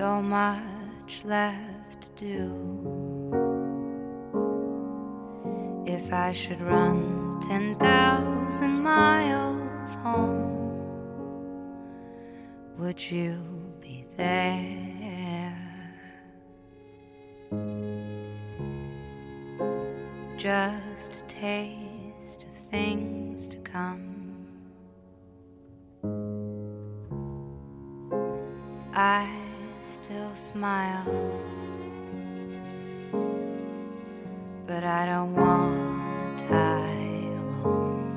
So much left to do. If I should run 10,000 miles home, would you be there? just a taste of things to come. Smile, but I don't want to die alone.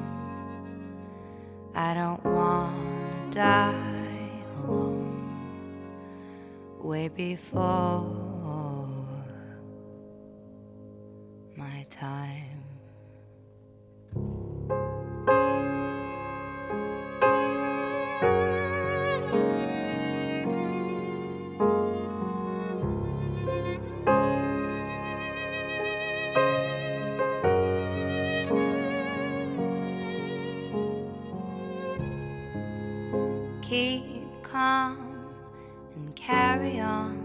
I don't want to die alone. Way before. Keep calm and carry on.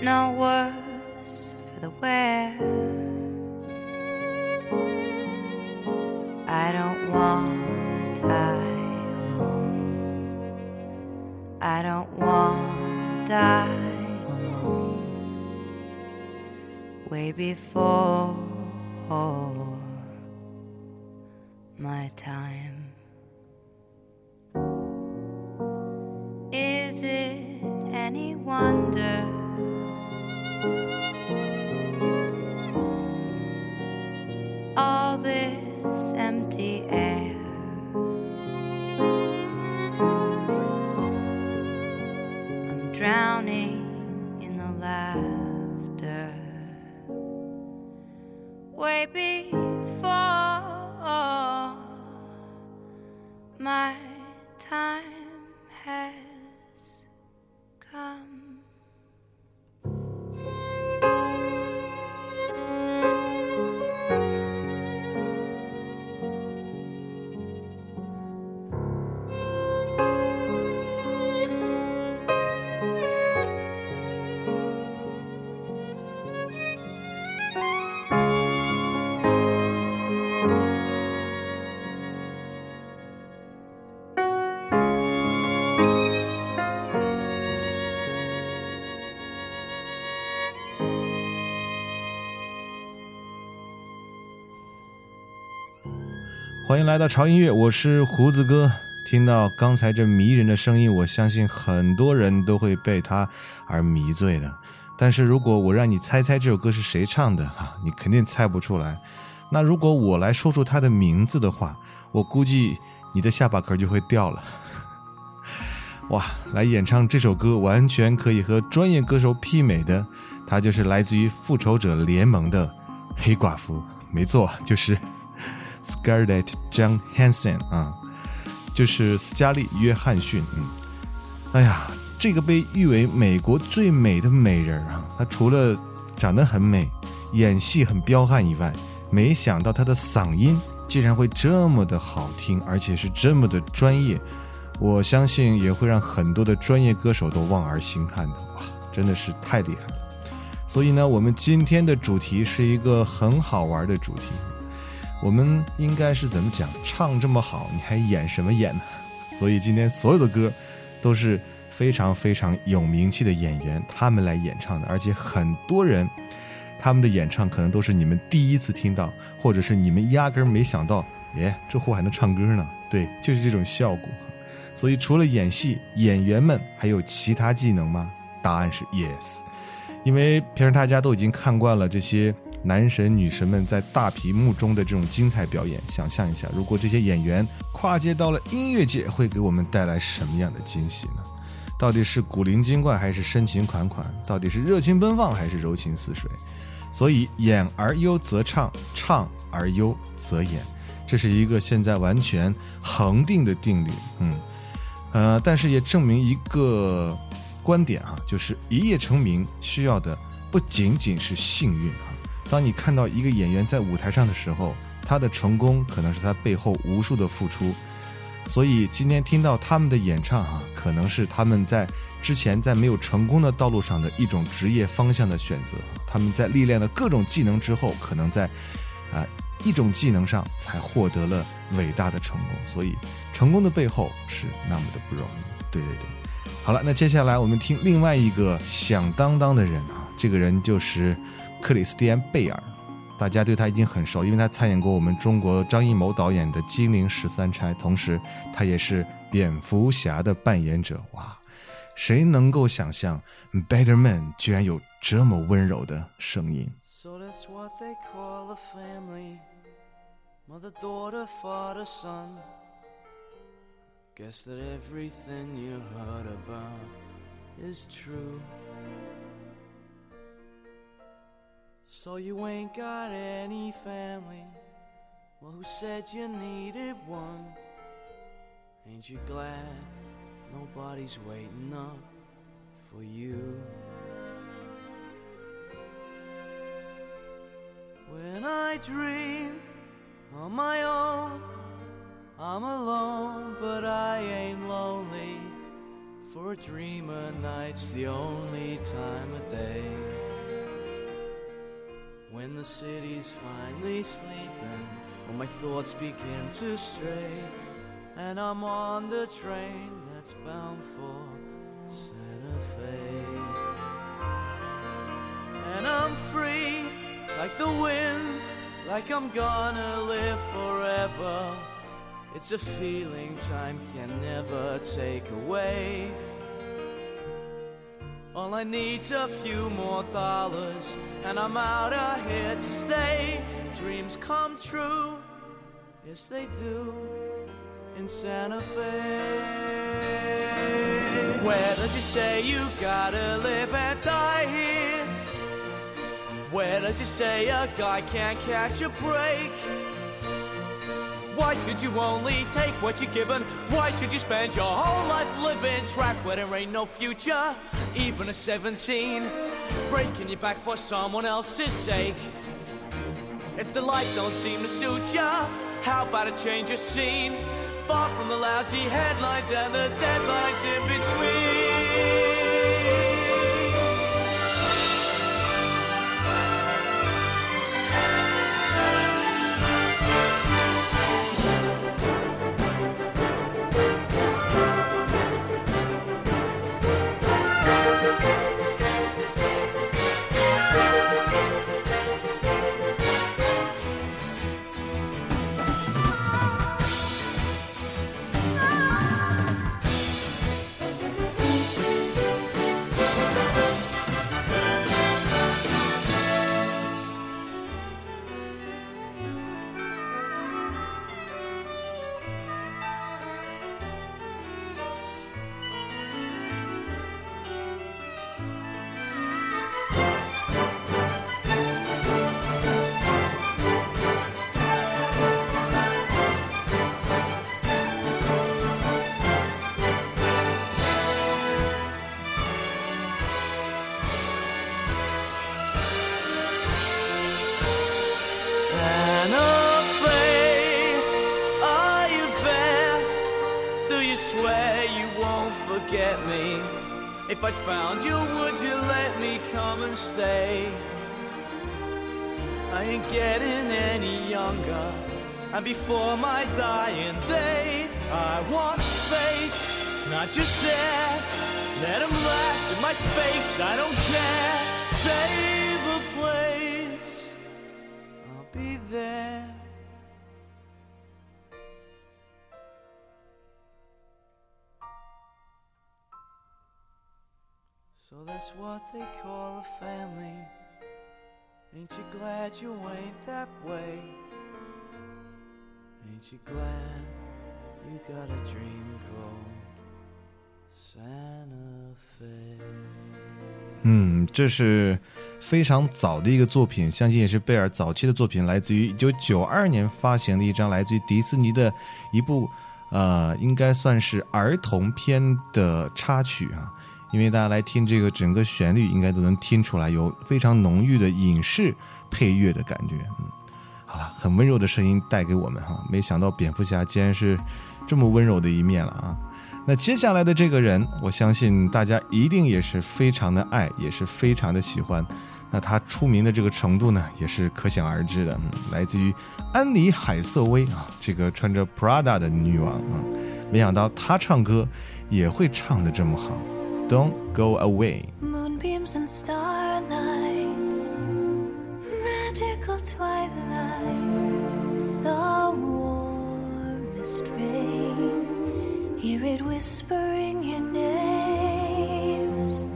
no worse for the wear. I don't want to die alone. I don't want to die alone. Way before my time. 欢迎来到潮音乐，我是胡子哥。听到刚才这迷人的声音，我相信很多人都会被它而迷醉的。但是如果我让你猜猜这首歌是谁唱的哈，你肯定猜不出来。那如果我来说出它的名字的话，我估计你的下巴壳就会掉了。哇，来演唱这首歌完全可以和专业歌手媲美的，他就是来自于复仇者联盟的黑寡妇，没错，就是。Scarlett Johansson 啊，就是斯嘉丽·约翰逊。嗯，哎呀，这个被誉为美国最美的美人啊，她除了长得很美、演戏很彪悍以外，没想到她的嗓音竟然会这么的好听，而且是这么的专业。我相信也会让很多的专业歌手都望而兴叹的。哇，真的是太厉害了！所以呢，我们今天的主题是一个很好玩的主题。我们应该是怎么讲？唱这么好，你还演什么演呢？所以今天所有的歌都是非常非常有名气的演员他们来演唱的，而且很多人他们的演唱可能都是你们第一次听到，或者是你们压根儿没想到，耶，这货还能唱歌呢。对，就是这种效果。所以除了演戏，演员们还有其他技能吗？答案是 yes，因为平时大家都已经看惯了这些。男神女神们在大屏幕中的这种精彩表演，想象一下，如果这些演员跨界到了音乐界，会给我们带来什么样的惊喜呢？到底是古灵精怪，还是深情款款？到底是热情奔放，还是柔情似水？所以，演而优则唱，唱而优则演，这是一个现在完全恒定的定律。嗯，呃，但是也证明一个观点啊，就是一夜成名需要的不仅仅是幸运啊。当你看到一个演员在舞台上的时候，他的成功可能是他背后无数的付出。所以今天听到他们的演唱，哈，可能是他们在之前在没有成功的道路上的一种职业方向的选择。他们在历练了各种技能之后，可能在啊一种技能上才获得了伟大的成功。所以成功的背后是那么的不容易。对对对，好了，那接下来我们听另外一个响当当的人啊，这个人就是。克里斯蒂安·贝尔，大家对他已经很熟，因为他参演过我们中国张艺谋导演的《金陵十三钗》，同时他也是蝙蝠侠的扮演者。哇，谁能够想象 Better Man 居然有这么温柔的声音？So you ain't got any family. Well, who said you needed one? Ain't you glad nobody's waiting up for you? When I dream on my own, I'm alone, but I ain't lonely. For a dreamer, night's the only time of day. When the city's finally sleeping, when my thoughts begin to stray, and I'm on the train that's bound for Santa Fe. And I'm free, like the wind, like I'm gonna live forever. It's a feeling time can never take away. All I need's a few more dollars, and I'm out of here to stay. Dreams come true, yes they do, in Santa Fe. Where does it say you gotta live and die here? Where does it say a guy can't catch a break? Why should you only take what you're given? Why should you spend your whole life living trapped where there ain't no future? Even a 17, breaking your back for someone else's sake. If the life don't seem to suit ya, how about a change of scene? Far from the lousy headlines and the deadlines in between. Forget me? If I found you, would you let me come and stay? I ain't getting any younger, and before my dying day, I want space, not just air. Let 'em laugh in my face, I don't care. Save the place, I'll be there. So that's what they call a family. Ain't you glad you ain't that way? Ain't you glad you got a dream called Santa Fe? 嗯，这是非常早的一个作品，相信也是贝尔早期的作品，来自于一九九二年发行的一张来自于迪士尼的一部，呃，应该算是儿童片的插曲啊。因为大家来听这个整个旋律，应该都能听出来有非常浓郁的影视配乐的感觉。嗯，好了，很温柔的声音带给我们哈，没想到蝙蝠侠竟然是这么温柔的一面了啊。那接下来的这个人，我相信大家一定也是非常的爱，也是非常的喜欢。那他出名的这个程度呢，也是可想而知的。嗯，来自于安妮海瑟薇啊，这个穿着 Prada 的女王啊，没想到她唱歌也会唱的这么好。Don't go away。Moonbeams and starlight, magical twilight, the warmest rain. Hear it whispering your names,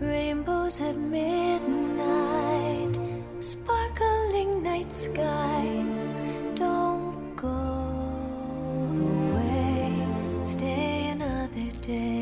rainbows at midnight, sparkling night skies. Don't go away, stay another day.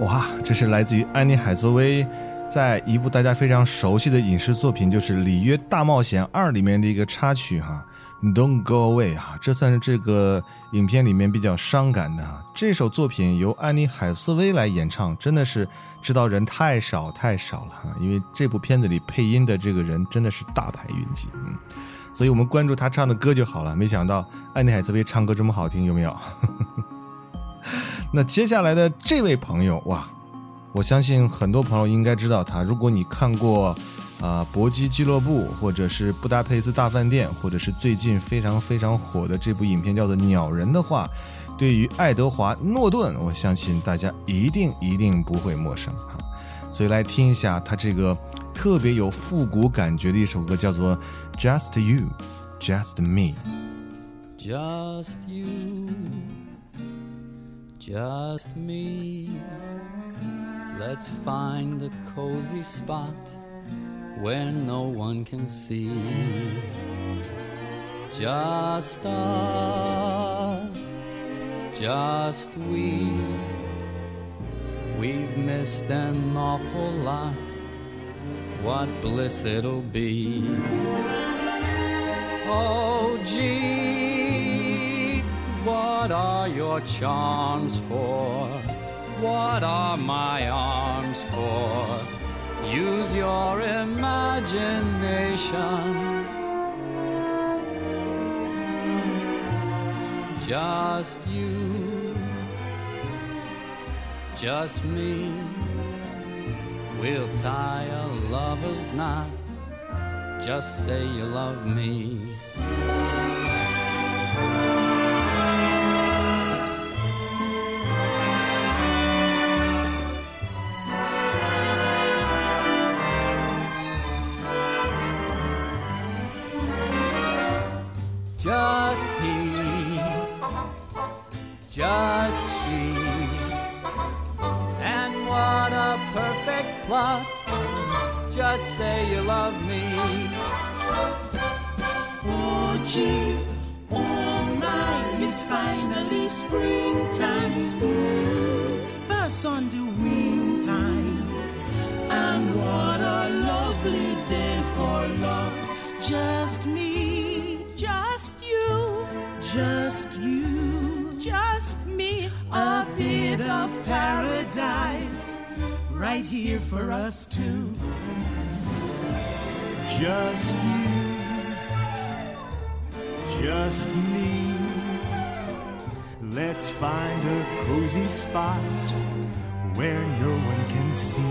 哇，这是来自于安妮海瑟薇，在一部大家非常熟悉的影视作品，就是《里约大冒险二》里面的一个插曲哈。Don't go away 啊，这算是这个影片里面比较伤感的啊。这首作品由安妮海瑟薇来演唱，真的是知道人太少太少了啊。因为这部片子里配音的这个人真的是大牌云集，嗯，所以我们关注他唱的歌就好了。没想到安妮海瑟薇唱歌这么好听，有没有？那接下来的这位朋友哇，我相信很多朋友应该知道他。如果你看过啊、搏击俱乐部》或者是《布达佩斯大饭店》，或者是最近非常非常火的这部影片叫做《鸟人》的话，对于爱德华·诺顿，我相信大家一定一定不会陌生哈。所以来听一下他这个特别有复古感觉的一首歌，叫做《Just You, Just Me》。Just you, just me. Let's find a cozy spot where no one can see. Just us, just we. We've missed an awful lot. What bliss it'll be. Oh, gee, what are your charms for? What are my arms for? Use your imagination. Just you, just me. We'll tie a lover's knot. Just say you love me. Just she, and what a perfect plot. Just say you love me. Oh gee, oh my, it's finally springtime. Mm, Pass on the wing time. And what a lovely day for love. Just me, just you, just you, just me. A bit of paradise right here for us two. Just you, just me. Let's find a cozy spot where no one can see.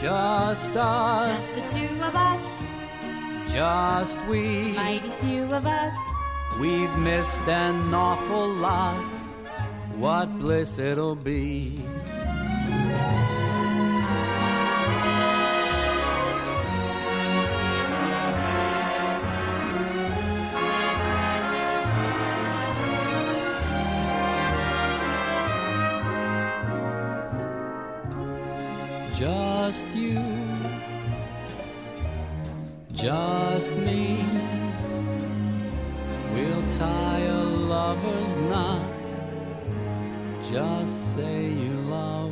Just us, Just the two of us, just we. mighty few of us. We've missed an awful lot. What bliss it'll be. Just you, just me. Tie a lover's knot. Just say you love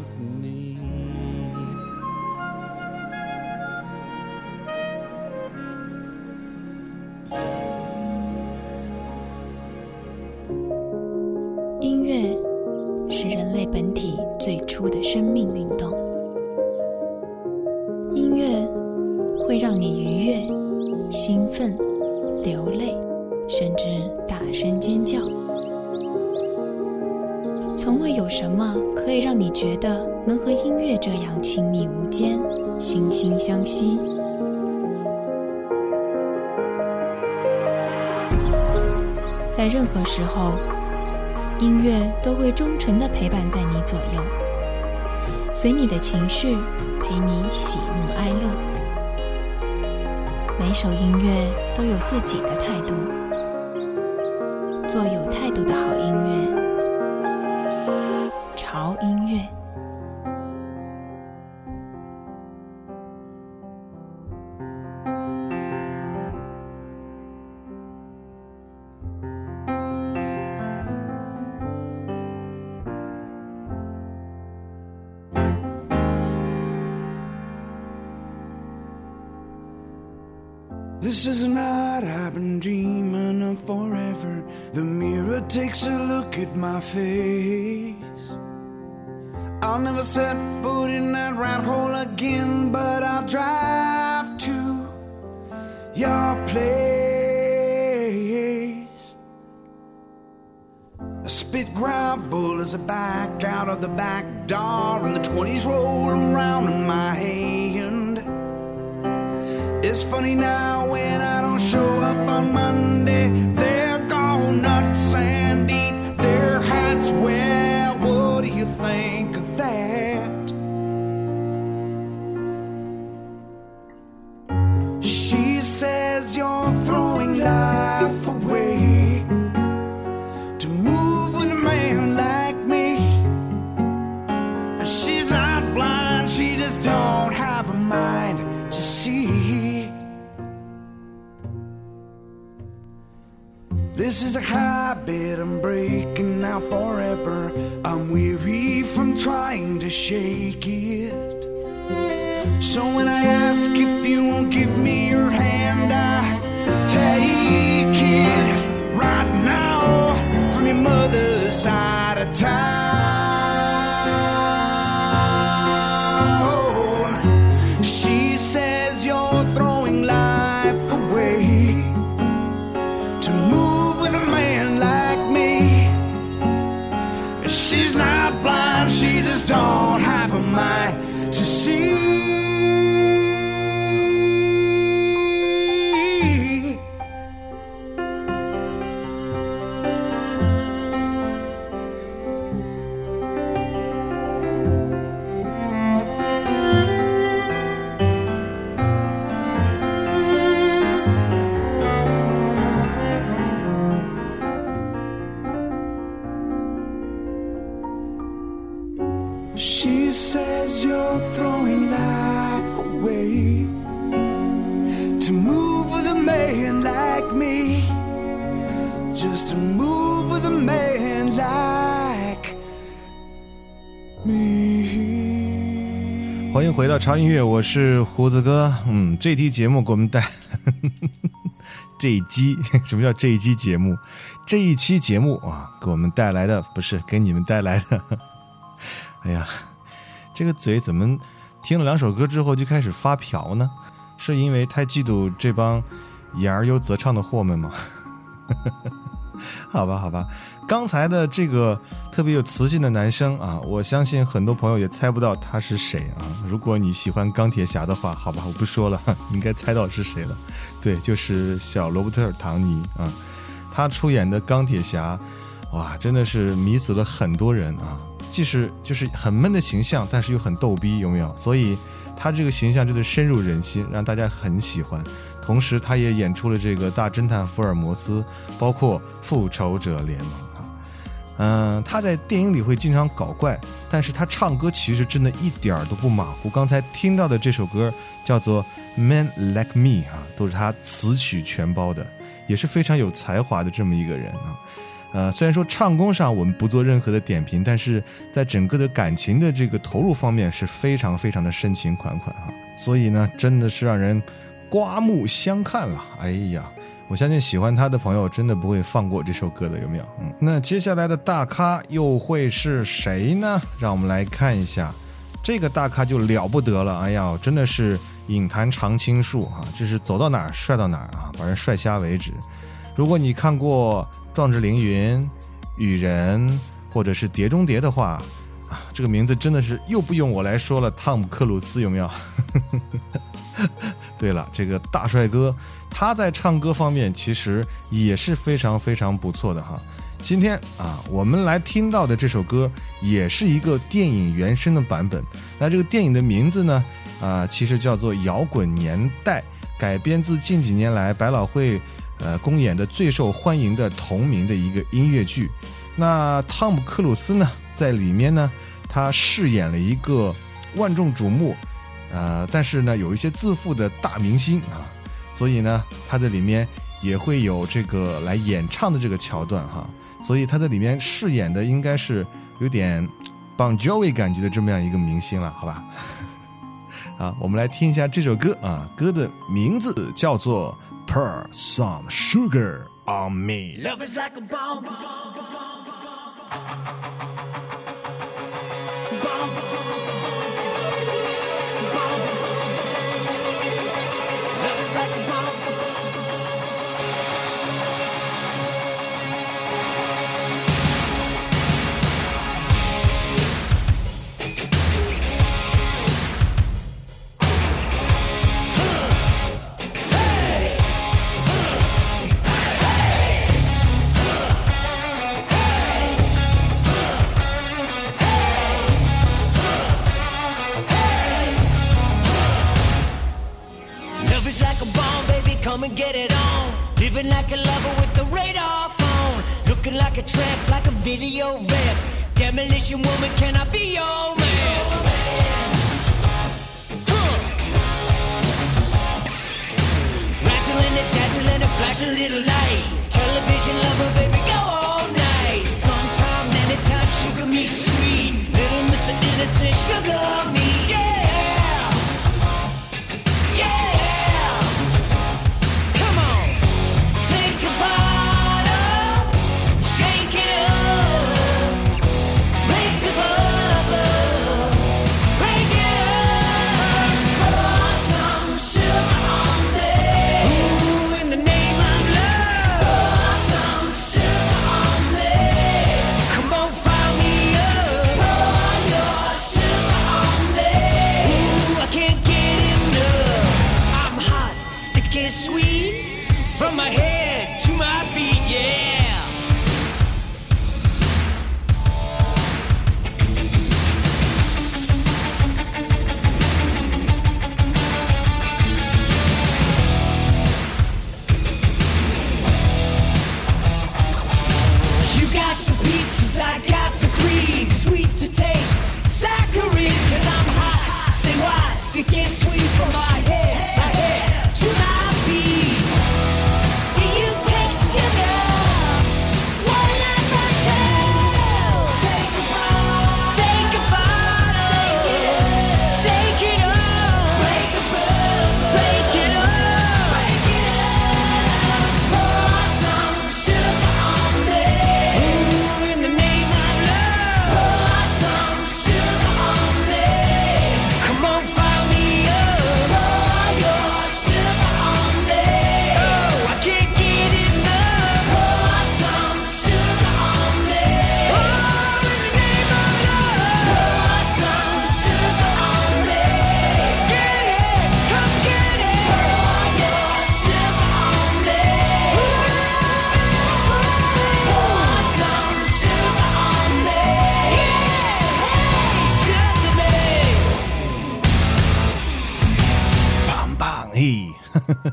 任何时候，音乐都会忠诚的陪伴在你左右，随你的情绪，陪你喜怒哀乐。每首音乐都有自己的态度，做有态度的好音乐，潮音乐。This is a night I've been dreaming of forever. The mirror takes a look at my face. I'll never set foot in that rat hole again, but I'll drive to your place. I spit gravel as I back out of the back door, and the 20s roll around in my hand. It's funny now when I don't show up on Monday. A habit I'm breaking now forever. I'm weary from trying to shake it. So when I ask if you won't give me 超音乐，我是胡子哥。嗯，这期节目给我们带 这一期 什么叫这一期节目？这一期节目啊，给我们带来的不是给你们带来的。哎呀，这个嘴怎么听了两首歌之后就开始发瓢呢？是因为太嫉妒这帮言而优则唱的货们吗？好吧，好吧，刚才的这个特别有磁性的男生啊，我相信很多朋友也猜不到他是谁啊。如果你喜欢钢铁侠的话，好吧，我不说了，应该猜到是谁了。对，就是小罗伯特·唐尼啊，他出演的钢铁侠，哇，真的是迷死了很多人啊。即使就是很闷的形象，但是又很逗逼，有没有？所以他这个形象真的深入人心，让大家很喜欢。同时，他也演出了这个大侦探福尔摩斯，包括复仇者联盟啊。嗯，他在电影里会经常搞怪，但是他唱歌其实真的一点儿都不马虎。刚才听到的这首歌叫做《Man Like Me》啊，都是他词曲全包的，也是非常有才华的这么一个人啊。呃，虽然说唱功上我们不做任何的点评，但是在整个的感情的这个投入方面是非常非常的深情款款啊，所以呢，真的是让人刮目相看了。哎呀，我相信喜欢他的朋友真的不会放过这首歌的，有没有？嗯，那接下来的大咖又会是谁呢？让我们来看一下，这个大咖就了不得了。哎呀，真的是影坛常青树啊，就是走到哪儿帅到哪儿啊，把人帅瞎为止。如果你看过《壮志凌云》《雨人》或者是《碟中谍》的话，啊，这个名字真的是又不用我来说了。汤姆·克鲁斯有没有？对了，这个大帅哥，他在唱歌方面其实也是非常非常不错的哈。今天啊，我们来听到的这首歌也是一个电影原声的版本。那这个电影的名字呢，啊，其实叫做《摇滚年代》，改编自近几年来百老汇。呃，公演的最受欢迎的同名的一个音乐剧，那汤姆·克鲁斯呢，在里面呢，他饰演了一个万众瞩目，呃，但是呢，有一些自负的大明星啊，所以呢，他在里面也会有这个来演唱的这个桥段哈，所以他在里面饰演的应该是有点 Bon Jovi 感觉的这么样一个明星了，好吧？啊，我们来听一下这首歌啊，歌的名字叫做。Pour some sugar on me. Moving like a lover with the radar phone. Looking like a tramp, like a video rap. Demolition woman, can I be your man? Razzling and dazzling and a flashing little light. Television lover, baby, go all night. Sometime, anytime, sugar me sweet. Little Mr. Innocent, sugar me, yeah. Yeah.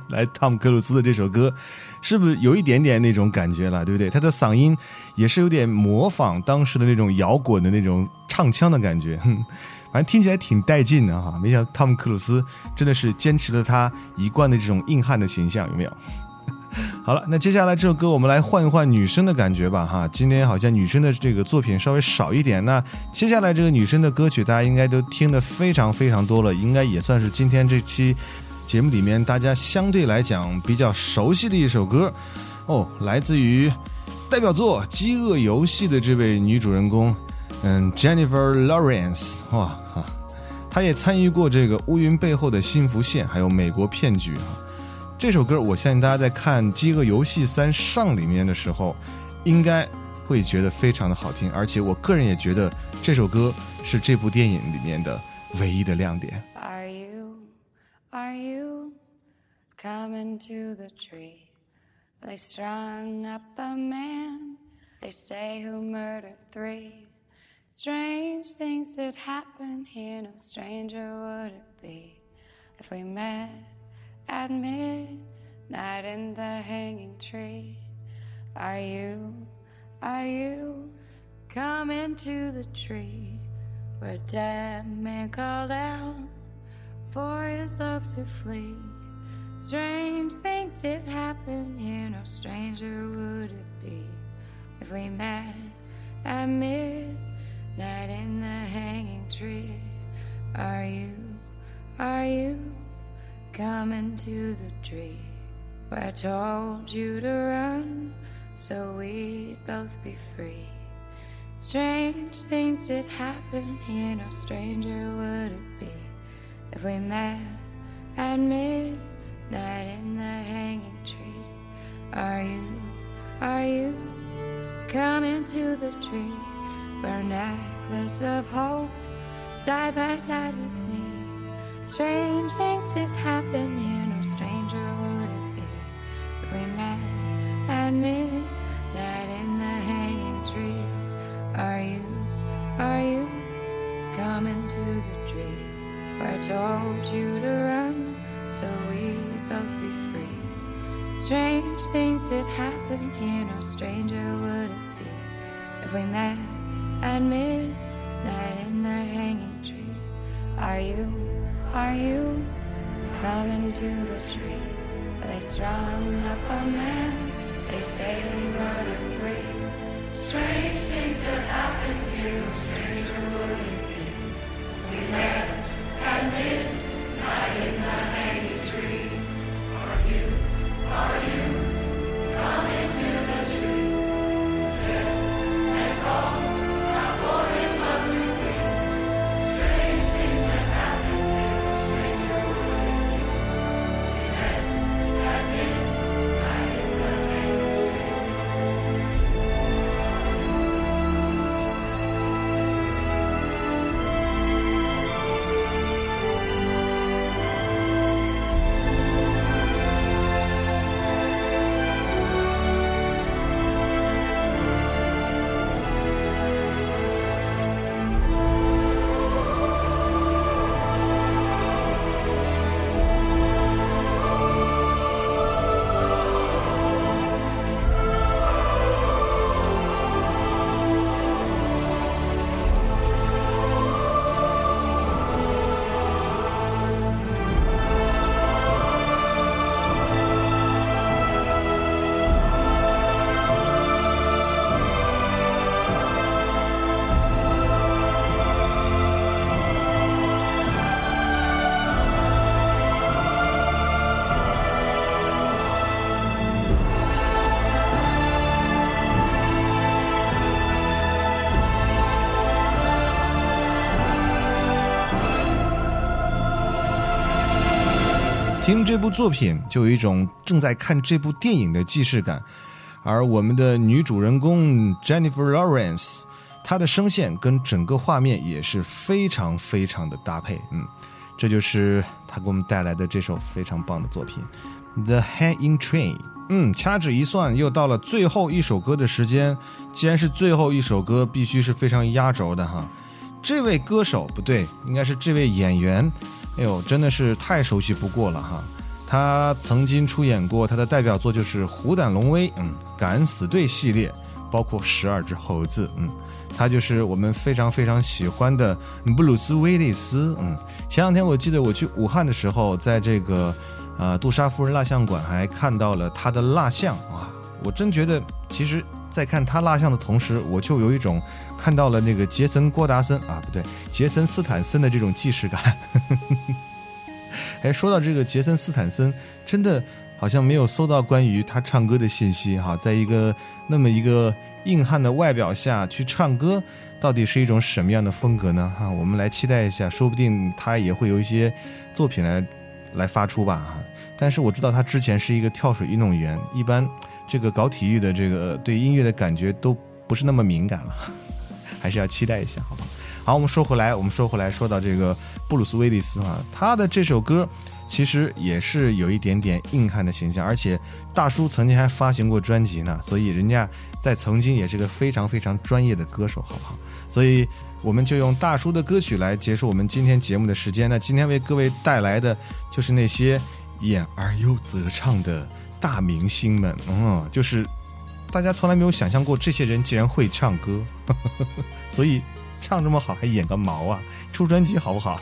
来汤姆克鲁斯的这首歌，是不是有一点点那种感觉了？对不对？他的嗓音也是有点模仿当时的那种摇滚的那种唱腔的感觉，哼，反正听起来挺带劲的哈。没想到汤姆克鲁斯真的是坚持了他一贯的这种硬汉的形象，有没有？好了，那接下来这首歌我们来换一换女生的感觉吧，哈，今天好像女生的这个作品稍微少一点。那接下来这个女生的歌曲，大家应该都听得非常非常多了，应该也算是今天这期节目里面大家相对来讲比较熟悉的一首歌哦，来自于代表作《饥饿游戏》的这位女主人公，嗯，Jennifer Lawrence，哇哈，她也参与过这个《乌云背后的幸福线》，还有《美国骗局》啊。这首歌，我相信大家在看《饥饿游戏三上》里面的时候，应该会觉得非常的好听，而且我个人也觉得这首歌是这部电影里面的唯一的亮点。Are you, coming to the tree? They strung up a man, they say who murdered three. Strange things did happen here, no stranger would it be if we met at midnight in the hanging tree. Are you, are you coming to the tree where dead man called out for his love to flee? Strange things did happen here, no stranger would it be if we met at midnight in the hanging tree. Are you, are you coming to the tree where I told you to run so we'd both be free? Strange things did happen here, no stranger would it be if we met at midnight in the hanging tree. Are you, are you coming to the tree a necklace of hope side by side with me? Strange things did happen here, no stranger would it be if we met at midnight in the hanging tree. Are you, are you coming to the I told you to run so we'd both be free? Strange things did happen here, no stranger would it be if we met at midnight in the hanging tree. Are you, are you coming to the tree where they strung up a man? They say we murdered three. Strange things that happened here, no stranger would it be are you? Are you? 听这部作品就有一种正在看这部电影的既视感，而我们的女主人公 Jennifer Lawrence，她的声线跟整个画面也是非常非常的搭配，嗯，这就是她给我们带来的这首非常棒的作品《The Hanging Train》。嗯，掐指一算，又到了最后一首歌的时间。既然是最后一首歌，必须是非常压轴的哈。这位歌手不对，应该是这位演员。哎呦，真的是太熟悉不过了哈！他曾经出演过他的代表作就是《虎胆龙威》，嗯，《敢死队》系列，包括《十二只猴子》，嗯，他就是我们非常非常喜欢的布鲁斯·威利斯，嗯。前两天我记得我去武汉的时候，在这个呃杜莎夫人蜡像馆还看到了他的蜡像，哇！我真觉得，其实，在看他蜡像的同时，我就有一种。看到了那个杰森·郭达森啊，不对，杰森·斯坦森的这种既视感。哎，说到这个杰森·斯坦森，真的好像没有搜到关于他唱歌的信息哈。在一个那么一个硬汉的外表下去唱歌，到底是一种什么样的风格呢？哈，我们来期待一下，说不定他也会有一些作品来来发出吧。哈，但是我知道他之前是一个跳水运动员，一般这个搞体育的这个对音乐的感觉都不是那么敏感了。还是要期待一下，好吧？好，好我们说回来，我们说回来，说到这个布鲁斯·威利斯啊，他的这首歌其实也是有一点点硬汉的形象，而且大叔曾经还发行过专辑呢，所以人家在曾经也是个非常非常专业的歌手，好不好？所以我们就用大叔的歌曲来结束我们今天节目的时间。那今天为各位带来的就是那些演而优则唱的大明星们，嗯，就是。大家从来没有想象过，这些人竟然会唱歌，所以唱这么好还演个毛啊！出专辑好不好？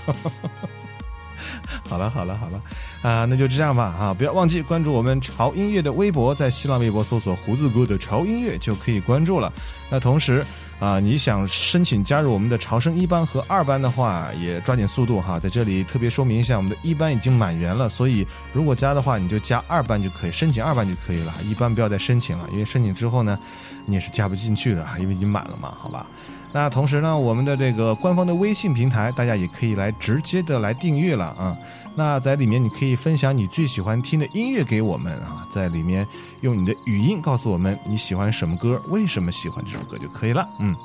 好了好了好了，啊，那就这样吧啊！不要忘记关注我们潮音乐的微博，在新浪微博搜索“胡子哥的潮音乐”就可以关注了。那同时啊，你想申请加入我们的潮生一班和二班的话，也抓紧速度哈！在这里特别说明一下，我们的一班已经满员了，所以如果加的话，你就加二班就可以，申请二班就可以了，一班不要再申请了，因为申请之后呢，你也是加不进去的，因为已经满了嘛，好吧？那同时呢，我们的这个官方的微信平台，大家也可以来直接的来订阅了啊。那在里面你可以分享你最喜欢听的音乐给我们啊，在里面用你的语音告诉我们你喜欢什么歌，为什么喜欢这首歌就可以了。嗯，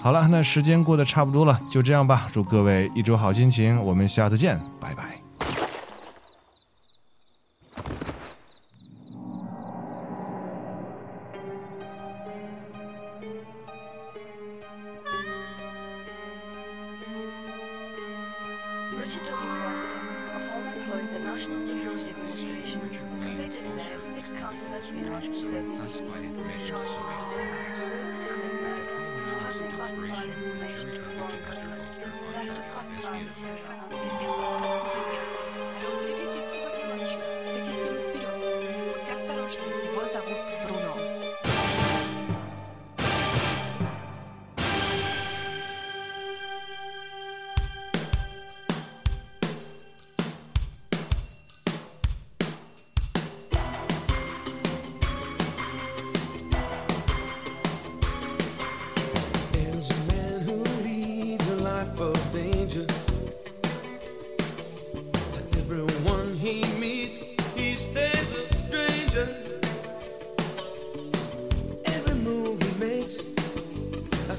好了，那时间过得差不多了，就这样吧。祝各位一周好心情，我们下次见，拜拜。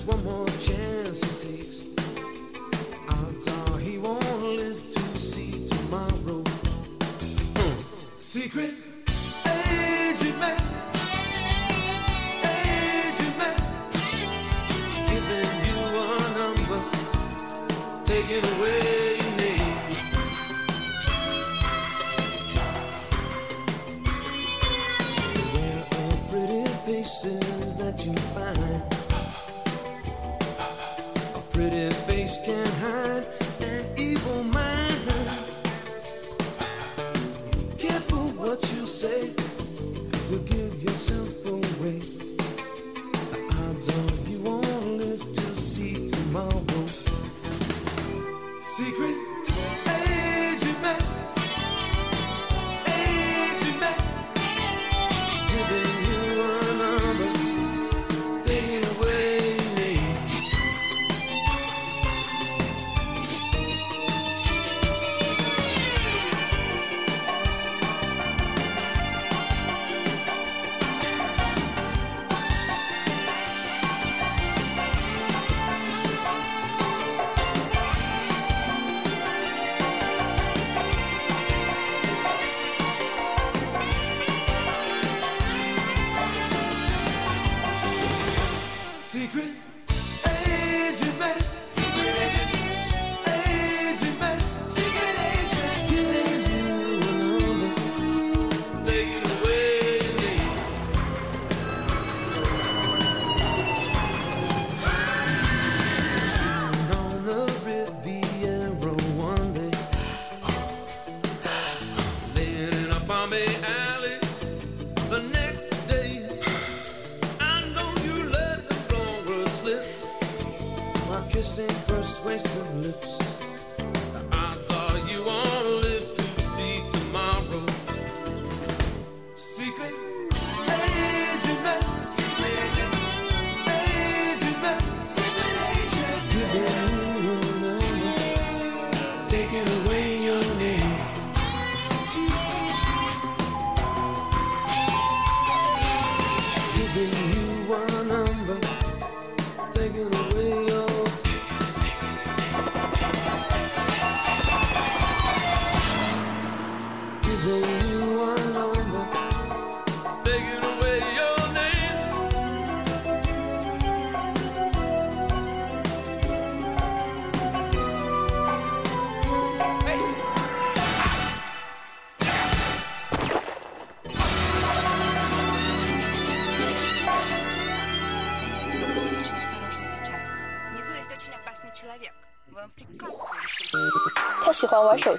one more chance he takes. Odds are he won't live to see tomorrow. Hmm. Secret.